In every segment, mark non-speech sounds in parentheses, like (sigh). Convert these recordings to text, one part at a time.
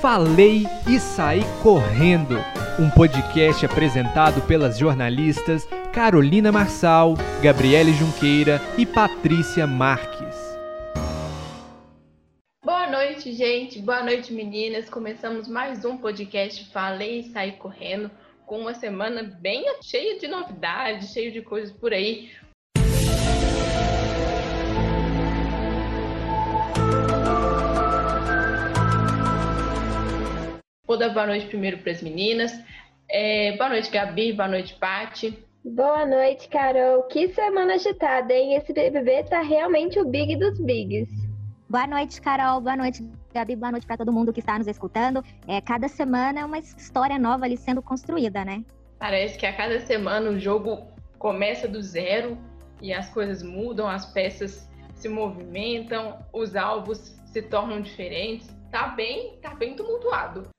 Falei e Saí Correndo, um podcast apresentado pelas jornalistas Carolina Marçal, Gabriele Junqueira e Patrícia Marques. Boa noite, gente. Boa noite, meninas. Começamos mais um podcast Falei e Saí Correndo, com uma semana bem cheia de novidades, cheia de coisas por aí. Vou dar boa noite primeiro para as meninas. É, boa noite, Gabi. Boa noite, Pati. Boa noite, Carol. Que semana agitada, hein? Esse BBB tá realmente o big dos bigs. Boa noite, Carol. Boa noite, Gabi. Boa noite para todo mundo que está nos escutando. É, cada semana é uma história nova ali sendo construída, né? Parece que a cada semana o jogo começa do zero e as coisas mudam, as peças se movimentam, os alvos se tornam diferentes. Tá bem, tá bem tumultuado.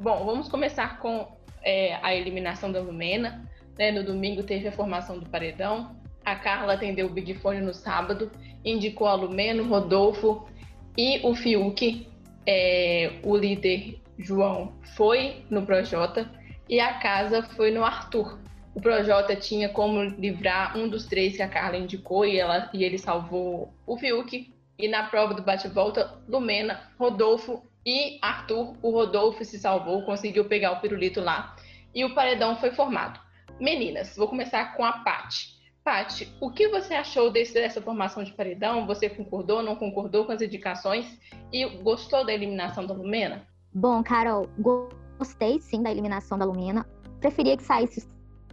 Bom, vamos começar com é, a eliminação da Lumena. Né? No domingo teve a formação do paredão. A Carla atendeu o Big Fone no sábado, indicou a Lumena, o Rodolfo e o Fiuk. É, o líder João foi no Projota e a casa foi no Arthur. O Projota tinha como livrar um dos três que a Carla indicou e, ela, e ele salvou o Fiuk. E na prova do bate-volta, Lumena, Rodolfo e Arthur, o Rodolfo se salvou, conseguiu pegar o pirulito lá e o paredão foi formado. Meninas, vou começar com a Pati. Pati, o que você achou desse, dessa formação de paredão? Você concordou, não concordou com as indicações e gostou da eliminação da Lumena? Bom, Carol, gostei sim da eliminação da Lumena. Preferia que saísse os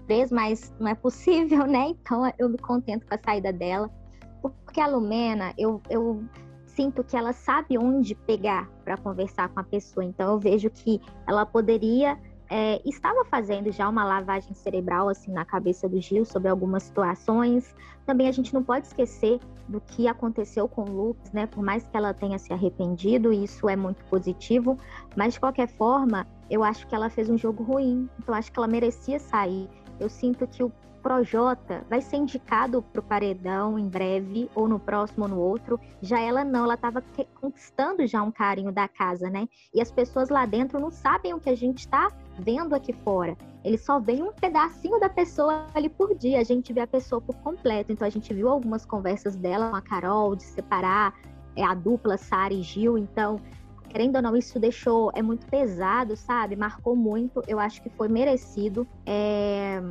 três, mas não é possível, né? Então eu me contento com a saída dela. Porque a Lumena, eu, eu sinto que ela sabe onde pegar para conversar com a pessoa. Então eu vejo que ela poderia é, estava fazendo já uma lavagem cerebral assim na cabeça do Gil sobre algumas situações. Também a gente não pode esquecer do que aconteceu com o Lucas, né? Por mais que ela tenha se arrependido, isso é muito positivo, mas de qualquer forma, eu acho que ela fez um jogo ruim. Então acho que ela merecia sair. Eu sinto que o Projota vai ser indicado para o paredão em breve, ou no próximo ou no outro. Já ela não, ela estava conquistando já um carinho da casa, né? E as pessoas lá dentro não sabem o que a gente está vendo aqui fora. Eles só veem um pedacinho da pessoa ali por dia. A gente vê a pessoa por completo. Então a gente viu algumas conversas dela com a Carol de separar é, a dupla Sara e Gil. Então querendo ou não, isso deixou, é muito pesado, sabe? Marcou muito, eu acho que foi merecido. É...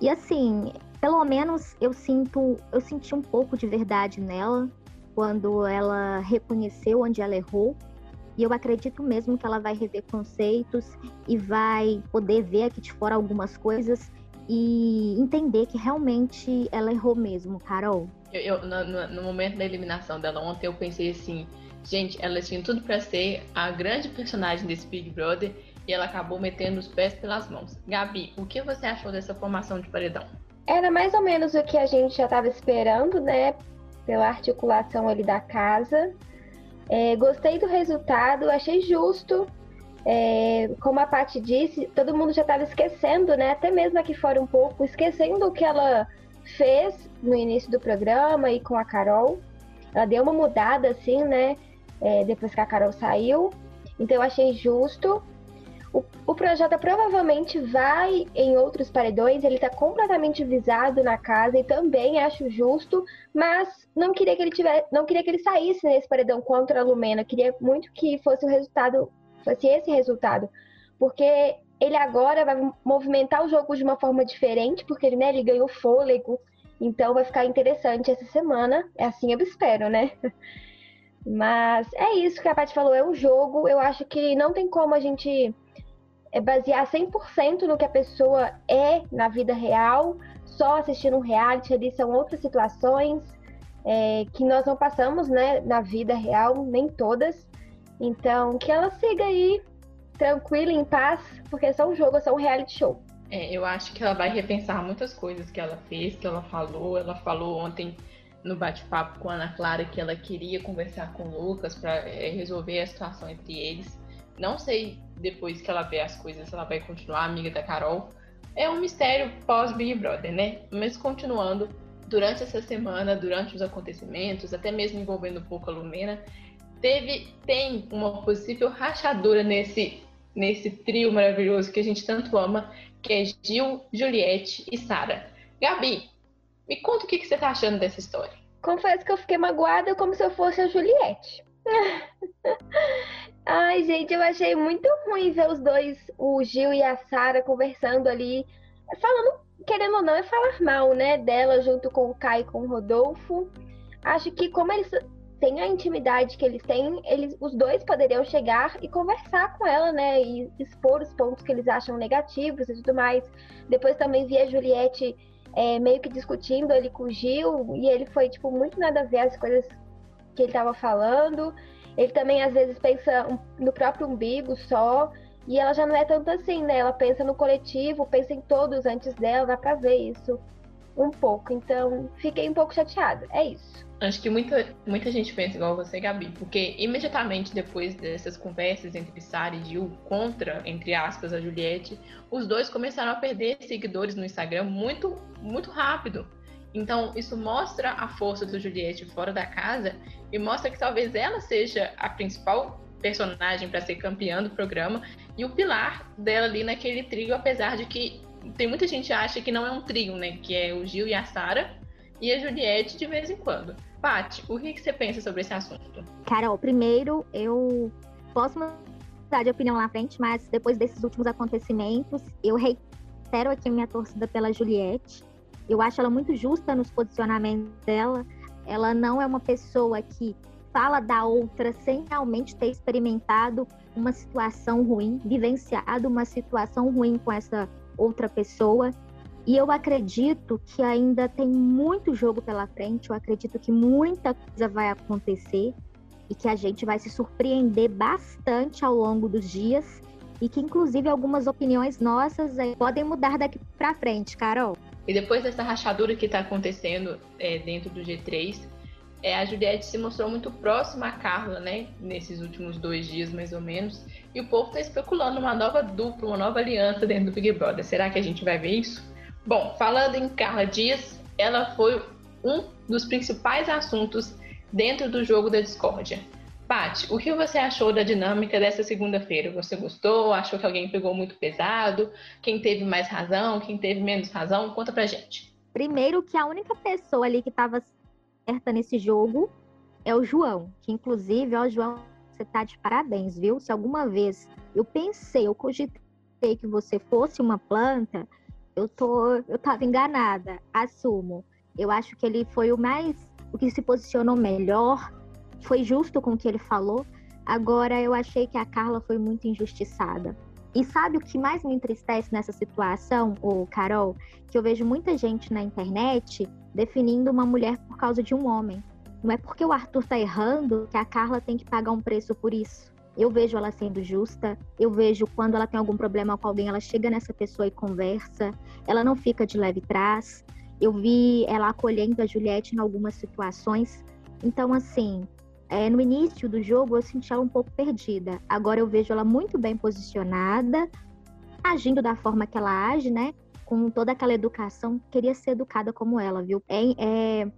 E assim, pelo menos eu sinto, eu senti um pouco de verdade nela quando ela reconheceu onde ela errou. E eu acredito mesmo que ela vai rever conceitos e vai poder ver aqui de fora algumas coisas e entender que realmente ela errou mesmo, Carol. Eu, eu no, no, momento da eliminação dela ontem, eu pensei assim, gente, ela tinha tudo para ser a grande personagem desse Big Brother e ela acabou metendo os pés pelas mãos. Gabi, o que você achou dessa formação de paredão? Era mais ou menos o que a gente já estava esperando, né? Pela articulação ali da casa. É, gostei do resultado, achei justo. É, como a Paty disse, todo mundo já estava esquecendo, né? Até mesmo aqui fora um pouco, esquecendo o que ela fez no início do programa e com a Carol. Ela deu uma mudada, assim, né? É, depois que a Carol saiu. Então eu achei justo. O, projeto provavelmente vai em outros paredões, ele está completamente visado na casa e também acho justo, mas não queria que ele tivesse, não queria que ele saísse nesse paredão contra a Lumena, queria muito que fosse o resultado, fosse esse resultado, porque ele agora vai movimentar o jogo de uma forma diferente, porque ele, né, ele ganhou fôlego, então vai ficar interessante essa semana, é assim eu espero, né? (laughs) Mas é isso que a Paty falou, é um jogo, eu acho que não tem como a gente é basear 100% no que a pessoa é na vida real, só assistindo um reality ali são outras situações é, que nós não passamos né, na vida real, nem todas. Então, que ela siga aí tranquila, em paz, porque é só um jogo, é só um reality show. É, eu acho que ela vai repensar muitas coisas que ela fez, que ela falou. Ela falou ontem no bate-papo com a Ana Clara que ela queria conversar com o Lucas para é, resolver a situação entre eles. Não sei depois que ela vê as coisas ela vai continuar amiga da Carol. É um mistério pós-Big Brother, né? Mas continuando, durante essa semana, durante os acontecimentos, até mesmo envolvendo um pouco a Lumena, teve, tem uma possível rachadura nesse, nesse trio maravilhoso que a gente tanto ama, que é Gil, Juliette e Sara. Gabi, me conta o que, que você tá achando dessa história. Confesso que eu fiquei magoada como se eu fosse a Juliette. (laughs) Ai, gente, eu achei muito ruim ver os dois, o Gil e a Sara, conversando ali, falando, querendo ou não, é falar mal, né, dela junto com o Kai e com o Rodolfo. Acho que como eles têm a intimidade que eles têm, eles, os dois poderiam chegar e conversar com ela, né, e expor os pontos que eles acham negativos e tudo mais. Depois também vi a Juliette é, meio que discutindo ali com o Gil, e ele foi, tipo, muito nada a ver as coisas que ele estava falando. Ele também às vezes pensa no próprio umbigo só. E ela já não é tanto assim, né? Ela pensa no coletivo, pensa em todos antes dela, dá pra ver isso um pouco. Então, fiquei um pouco chateada. É isso. Acho que muita, muita gente pensa igual você, Gabi, porque imediatamente depois dessas conversas entre Sara e Gil contra, entre aspas, a Juliette, os dois começaram a perder seguidores no Instagram muito, muito rápido. Então, isso mostra a força do Juliette fora da casa e mostra que talvez ela seja a principal personagem para ser campeã do programa e o pilar dela ali naquele trio, apesar de que tem muita gente que acha que não é um trio, né? Que é o Gil e a Sara e a Juliette de vez em quando. Paty, o que, você pensa sobre esse assunto? Carol, primeiro eu posso mudar de opinião na frente, mas depois desses últimos acontecimentos, eu reitero aqui minha torcida pela Juliette. Eu acho ela muito justa nos posicionamentos dela. Ela não é uma pessoa que fala da outra sem realmente ter experimentado uma situação ruim, vivenciado uma situação ruim com essa outra pessoa. E eu acredito que ainda tem muito jogo pela frente, eu acredito que muita coisa vai acontecer e que a gente vai se surpreender bastante ao longo dos dias e que inclusive algumas opiniões nossas eh, podem mudar daqui para frente, Carol. E depois dessa rachadura que está acontecendo é, dentro do G3, é, a Juliette se mostrou muito próxima a Carla, né? Nesses últimos dois dias, mais ou menos. E o povo está especulando uma nova dupla, uma nova aliança dentro do Big Brother. Será que a gente vai ver isso? Bom, falando em Carla Dias, ela foi um dos principais assuntos dentro do jogo da discórdia. Paty, o que você achou da dinâmica dessa segunda-feira? Você gostou? Achou que alguém pegou muito pesado? Quem teve mais razão? Quem teve menos razão? Conta pra gente. Primeiro que a única pessoa ali que estava certa nesse jogo é o João, que inclusive, ó, João, você tá de parabéns, viu? Se alguma vez eu pensei, eu cogitei que você fosse uma planta, eu tô, eu tava enganada, assumo. Eu acho que ele foi o mais, o que se posicionou melhor, foi justo com o que ele falou. Agora, eu achei que a Carla foi muito injustiçada. E sabe o que mais me entristece nessa situação, o Carol? Que eu vejo muita gente na internet definindo uma mulher por causa de um homem. Não é porque o Arthur tá errando que a Carla tem que pagar um preço por isso. Eu vejo ela sendo justa, eu vejo quando ela tem algum problema com alguém, ela chega nessa pessoa e conversa, ela não fica de leve trás. Eu vi ela acolhendo a Juliette em algumas situações. Então, assim, é, no início do jogo eu senti ela um pouco perdida. Agora eu vejo ela muito bem posicionada, agindo da forma que ela age, né? Com toda aquela educação, queria ser educada como ela, viu? É, é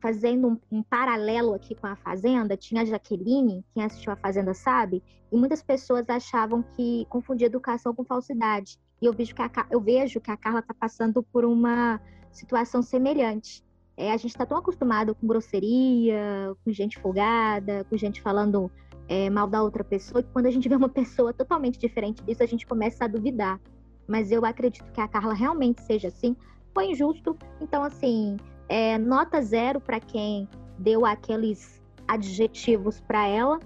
fazendo um, um, paralelo aqui com a Fazenda, tinha a Jaqueline, quem assistiu a Fazenda sabe, e muitas pessoas achavam que confundia educação com falsidade. E eu vejo que a, eu vejo que a Carla está passando por uma situação semelhante. É, a gente está tão acostumado com grosseria, com gente folgada, com gente falando é, mal da outra pessoa, que quando a gente vê uma pessoa totalmente diferente disso, a gente começa a duvidar. Mas eu acredito que a Carla realmente seja assim. Foi injusto. Então, assim, é, nota zero para quem deu aqueles adjetivos para ela.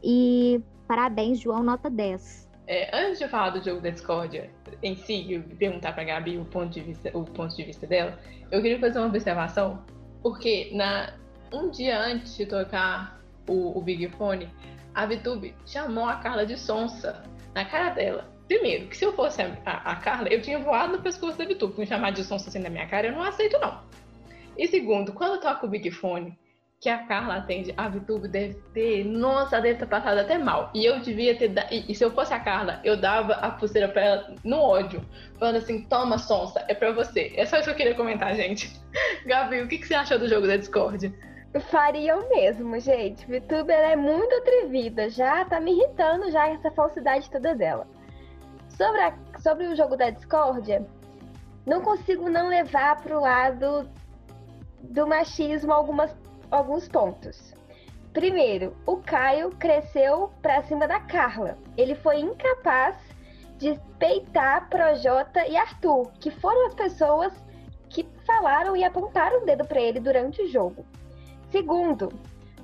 E parabéns, João, nota 10. É, antes de falar do jogo da discórdia em si, e perguntar para Gabi o ponto, de vista, o ponto de vista dela, eu queria fazer uma observação, porque na, um dia antes de tocar o, o Big Fone, a Vitube chamou a Carla de sonsa na cara dela. Primeiro, que se eu fosse a, a, a Carla, eu tinha voado no pescoço da Vitube. Me chamar de sonsa assim na minha cara, eu não aceito, não. E segundo, quando toca o Big Fone, que a Carla atende, a VTube deve ter, nossa, deve ter passado até mal. E eu devia ter, e, e se eu fosse a Carla, eu dava a pulseira pra ela no ódio, falando assim, toma, sonsa, é pra você. É só isso que eu queria comentar, gente. (laughs) Gabi, o que, que você achou do jogo da Discord? Faria o mesmo, gente. VTuber é muito atrevida, já tá me irritando já essa falsidade toda dela. Sobre, a, sobre o jogo da discórdia, não consigo não levar pro lado do machismo algumas alguns pontos. Primeiro, o Caio cresceu para cima da Carla. Ele foi incapaz de peitar Projota e Arthur, que foram as pessoas que falaram e apontaram o dedo para ele durante o jogo. Segundo,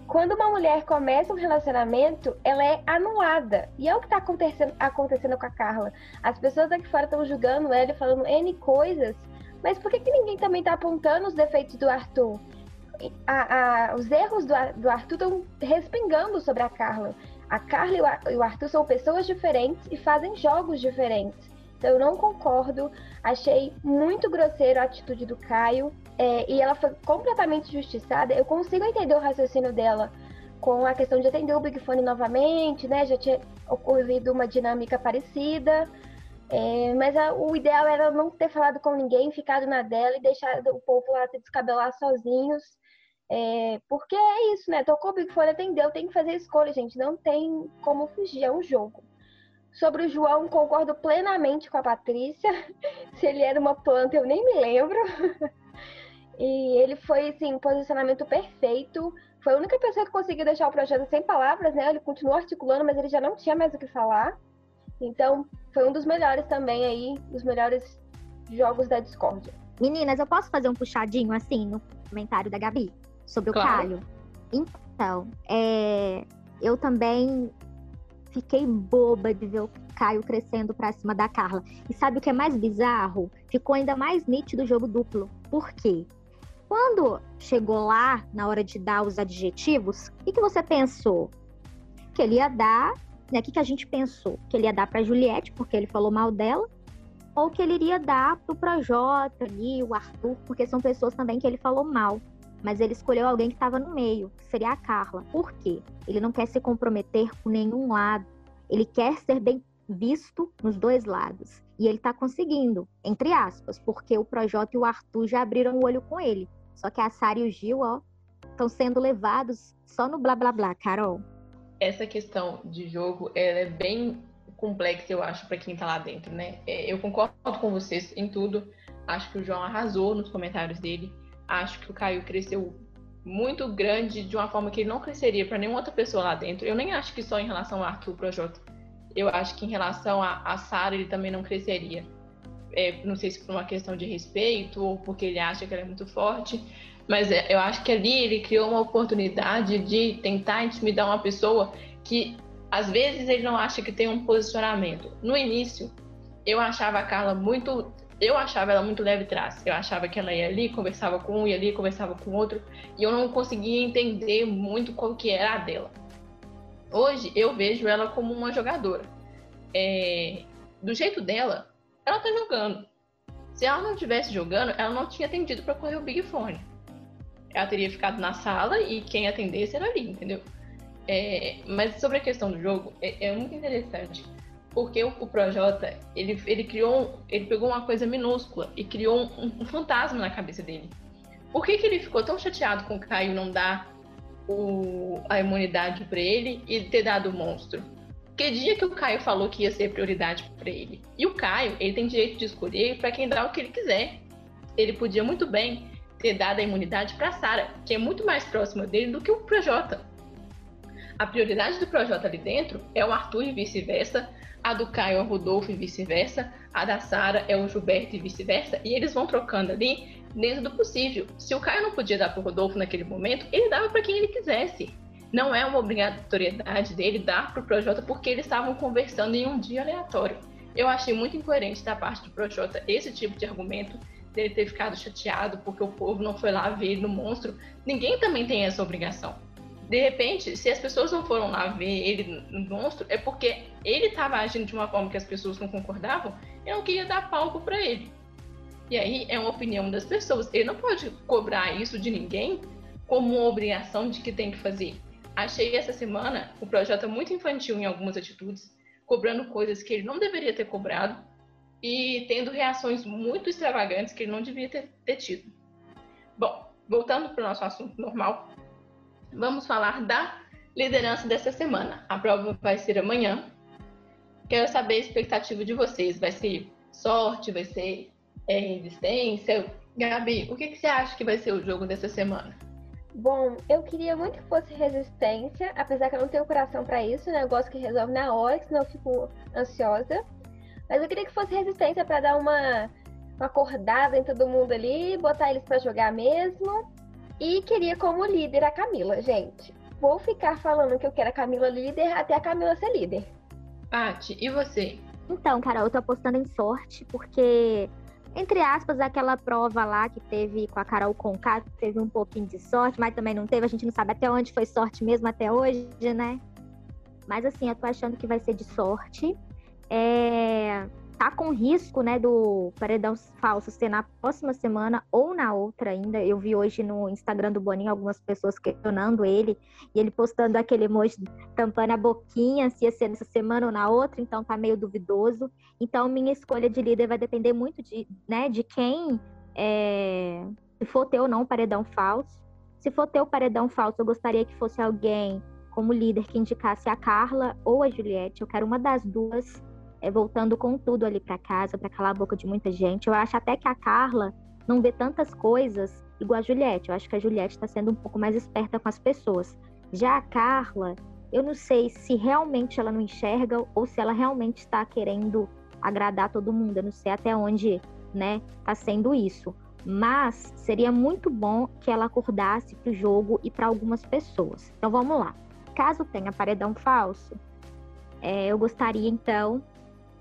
quando uma mulher começa um relacionamento, ela é anulada. E é o que está acontecendo, acontecendo com a Carla. As pessoas aqui fora estão julgando ela e falando N coisas, mas por que, que ninguém também está apontando os defeitos do Arthur? A, a, os erros do, do Arthur estão respingando sobre a Carla. A Carla e o Arthur são pessoas diferentes e fazem jogos diferentes. Então eu não concordo. Achei muito grosseiro a atitude do Caio. É, e ela foi completamente justiçada. Eu consigo entender o raciocínio dela com a questão de atender o Big Fone novamente, né? Já tinha ocorrido uma dinâmica parecida. É, mas a, o ideal era não ter falado com ninguém, ficado na dela e deixado o povo lá se descabelar sozinhos. É, porque é isso, né? Tocou Big Fone, atendeu, tem que fazer escolha, gente. Não tem como fugir, é um jogo. Sobre o João, concordo plenamente com a Patrícia. (laughs) Se ele era uma planta, eu nem me lembro. (laughs) e ele foi, assim, posicionamento perfeito. Foi a única pessoa que conseguiu deixar o projeto sem palavras, né? Ele continuou articulando, mas ele já não tinha mais o que falar. Então, foi um dos melhores também aí, dos melhores jogos da Discord. Meninas, eu posso fazer um puxadinho assim no comentário da Gabi? Sobre claro. o Caio. Então, é, eu também fiquei boba de ver o Caio crescendo pra cima da Carla. E sabe o que é mais bizarro? Ficou ainda mais nítido o jogo duplo. Por quê? Quando chegou lá, na hora de dar os adjetivos, o que, que você pensou? Que ele ia dar, né? O que, que a gente pensou? Que ele ia dar pra Juliette, porque ele falou mal dela, ou que ele iria dar pro Projota ali, o Arthur, porque são pessoas também que ele falou mal mas ele escolheu alguém que estava no meio, que seria a Carla. Por quê? Ele não quer se comprometer com nenhum lado. Ele quer ser bem visto nos dois lados. E ele está conseguindo, entre aspas, porque o Projota e o Arthur já abriram o olho com ele. Só que a Sara e o Gil, ó, estão sendo levados só no blá blá blá, Carol. Essa questão de jogo, ela é bem complexa, eu acho, para quem está lá dentro, né? É, eu concordo com vocês em tudo. Acho que o João arrasou nos comentários dele acho que o Caio cresceu muito grande de uma forma que ele não cresceria para nenhuma outra pessoa lá dentro. Eu nem acho que só em relação ao Arthur Projota. Eu acho que em relação a, a Sara ele também não cresceria. É, não sei se por uma questão de respeito ou porque ele acha que ela é muito forte, mas é, eu acho que ali ele criou uma oportunidade de tentar intimidar uma pessoa que às vezes ele não acha que tem um posicionamento. No início, eu achava a Carla muito eu achava ela muito leve trás. Eu achava que ela ia ali, conversava com um, ia ali, conversava com outro, e eu não conseguia entender muito qual que era a dela. Hoje eu vejo ela como uma jogadora. É, do jeito dela, ela tá jogando. Se ela não estivesse jogando, ela não tinha atendido para correr o Big Fone. Ela teria ficado na sala e quem atendesse era ali, entendeu? É, mas sobre a questão do jogo, é, é muito interessante porque o, Projota, ele, ele criou, ele pegou uma coisa minúscula e criou um, um fantasma na cabeça dele. Por que, que ele ficou tão chateado com o Caio não dar o, a imunidade para ele e ter dado o monstro? Que dia que o Caio falou que ia ser prioridade para ele? E o Caio, ele tem direito de escolher para quem dá o que ele quiser. Ele podia muito bem ter dado a imunidade para Sara, que é muito mais próxima dele do que o Projota. A prioridade do Projota ali dentro é o Arthur e vice-versa, a do Caio é o Rodolfo e vice-versa, a da Sara é o Gilberto e vice-versa, e eles vão trocando ali dentro do possível. Se o Caio não podia dar para o Rodolfo naquele momento, ele dava para quem ele quisesse. Não é uma obrigatoriedade dele dar para o Projota porque eles estavam conversando em um dia aleatório. Eu achei muito incoerente da parte do Projota esse tipo de argumento dele ter ficado chateado porque o povo não foi lá ver ele no monstro. Ninguém também tem essa obrigação de repente, se as pessoas não foram lá ver ele no monstro, é porque ele estava agindo de uma forma que as pessoas não concordavam e não queria dar palco para ele. E aí é uma opinião das pessoas. Ele não pode cobrar isso de ninguém como uma obrigação de que tem que fazer. Achei essa semana o projeto muito infantil em algumas atitudes, cobrando coisas que ele não deveria ter cobrado e tendo reações muito extravagantes que ele não devia ter, ter tido. Bom, voltando para o nosso assunto normal, vamos falar da liderança dessa semana. A prova vai ser amanhã. Quero saber a expectativa de vocês. Vai ser sorte? Vai ser é, resistência? Gabi, o que, que você acha que vai ser o jogo dessa semana? Bom, eu queria muito que fosse resistência, apesar que eu não tenho coração para isso, né? Eu gosto que resolve na hora, senão eu fico ansiosa. Mas eu queria que fosse resistência para dar uma, uma acordada em todo mundo ali, botar eles para jogar mesmo. E queria como líder a Camila, gente. Vou ficar falando que eu quero a Camila líder até a Camila ser líder. Paty, e você? Então, Carol, eu tô apostando em sorte, porque, entre aspas, aquela prova lá que teve com a Carol Conká, teve um pouquinho de sorte, mas também não teve, a gente não sabe até onde foi sorte mesmo até hoje, né? Mas assim, eu tô achando que vai ser de sorte é, tá com risco, né, do paredão falso ser na próxima semana ou na outra ainda. Eu vi hoje no Instagram do Boninho algumas pessoas questionando ele e ele postando aquele emoji tampando a boquinha se ia ser nessa semana ou na outra, então tá meio duvidoso. Então minha escolha de líder vai depender muito de, né, de quem é, se for ter ou não paredão falso. Se for ter o paredão falso, eu gostaria que fosse alguém como líder que indicasse a Carla ou a Juliette. Eu quero uma das duas é, voltando com tudo ali para casa, para calar a boca de muita gente. Eu acho até que a Carla não vê tantas coisas igual a Juliette. Eu acho que a Juliette está sendo um pouco mais esperta com as pessoas. Já a Carla, eu não sei se realmente ela não enxerga ou se ela realmente está querendo agradar todo mundo. Eu não sei até onde, né, tá sendo isso. Mas seria muito bom que ela acordasse para o jogo e para algumas pessoas. Então vamos lá. Caso tenha paredão falso, é, eu gostaria então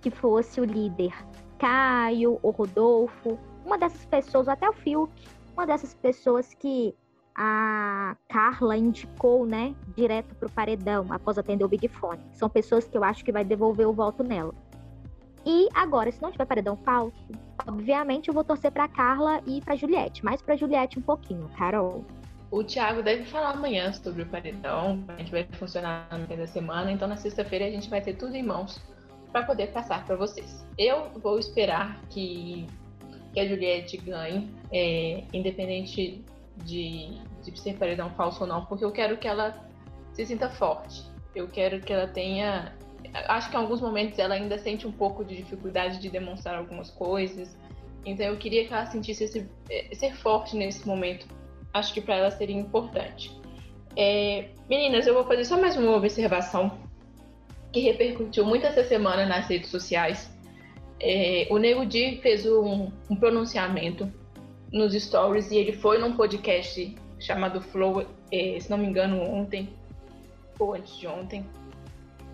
que fosse o líder Caio ou Rodolfo, uma dessas pessoas, até o Fiuk, uma dessas pessoas que a Carla indicou, né, direto pro paredão após atender o Big Fone. São pessoas que eu acho que vai devolver o voto nela. E agora, se não tiver paredão falso, obviamente eu vou torcer para Carla e para Juliette, mais para Juliette um pouquinho, Carol. O Thiago deve falar amanhã sobre o paredão, a gente vai funcionar no fim da semana, então na sexta-feira a gente vai ter tudo em mãos para poder passar para vocês. Eu vou esperar que, que a Juliette ganhe, é, independente de, de ser paredão falso ou não, porque eu quero que ela se sinta forte. Eu quero que ela tenha. Acho que em alguns momentos ela ainda sente um pouco de dificuldade de demonstrar algumas coisas. Então eu queria que ela sentisse esse, é, ser forte nesse momento. Acho que para ela seria importante. É, meninas, eu vou fazer só mais uma observação que repercutiu muito essa semana nas redes sociais. É, o Nego Di fez um, um, pronunciamento nos stories e ele foi num podcast chamado Flow, é, se não me engano, ontem ou antes de ontem,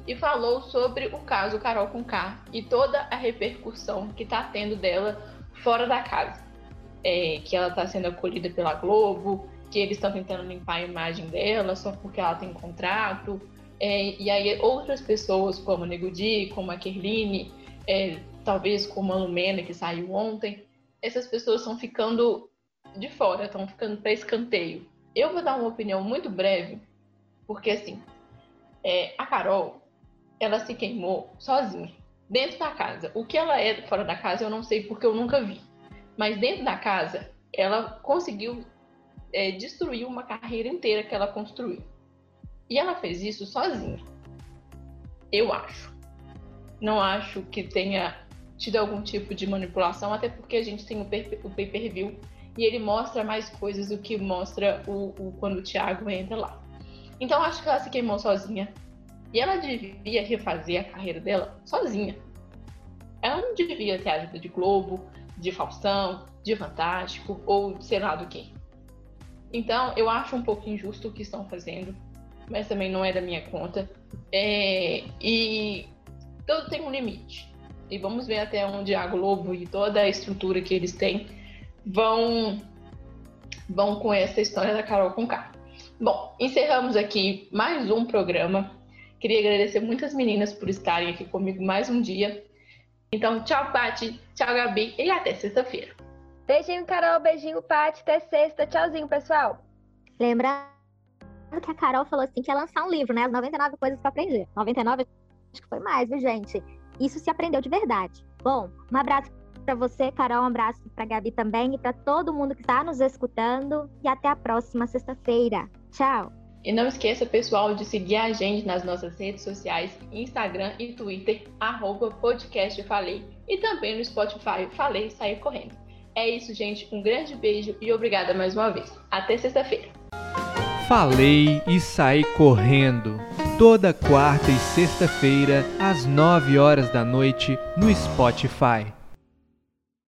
e falou sobre o caso Carol com K e toda a repercussão que está tendo dela fora da casa. É, que ela está sendo acolhida pela Globo, que eles estão tentando limpar a imagem dela só porque ela tem contrato, é, e aí outras pessoas, como a Negudi, como a Kerline, é, talvez como a Lumena, que saiu ontem, essas pessoas estão ficando de fora, estão ficando para escanteio. Eu vou dar uma opinião muito breve, porque assim, é, a Carol, ela se queimou sozinha, dentro da casa. O que ela é fora da casa eu não sei porque eu nunca vi. Mas dentro da casa, ela conseguiu é, destruir uma carreira inteira que ela construiu. E ela fez isso sozinha. Eu acho. Não acho que tenha tido algum tipo de manipulação, até porque a gente tem o, pay-per-view e ele mostra mais coisas do que mostra o, o, quando o Thiago entra lá. Então acho que ela se queimou sozinha. E ela devia refazer a carreira dela sozinha. Ela não devia ter ajuda de Globo, de Faustão, de Fantástico ou sei lá do que. Então eu acho um pouco injusto o que estão fazendo mas também não é da minha conta. É, e tudo tem um limite. E vamos ver até onde a Globo e toda a estrutura que eles têm vão, vão com essa história da Carol com K. Bom, encerramos aqui mais um programa. Queria agradecer muitas meninas por estarem aqui comigo mais um dia. Então, tchau, Paty, tchau, Gabi, e até sexta-feira. Beijinho, Carol, beijinho, Paty, até sexta. Tchauzinho, pessoal. Lembrando que a Carol falou assim que ia lançar um livro, né? As 99 coisas para aprender. 99 acho que foi mais, viu, gente? Isso se aprendeu de verdade. Bom, um abraço para você, Carol, um abraço para Gabi também e para todo mundo que está nos escutando e até a próxima sexta-feira. Tchau. E não esqueça, pessoal, de seguir a gente nas nossas redes sociais, Instagram e Twitter, arroba podcast Falei, e também no Spotify Falei Sair Correndo. É isso, gente. Um grande beijo e obrigada mais uma vez. Até sexta-feira. Falei e saí correndo. Toda quarta e sexta-feira, às nove horas da noite, no Spotify.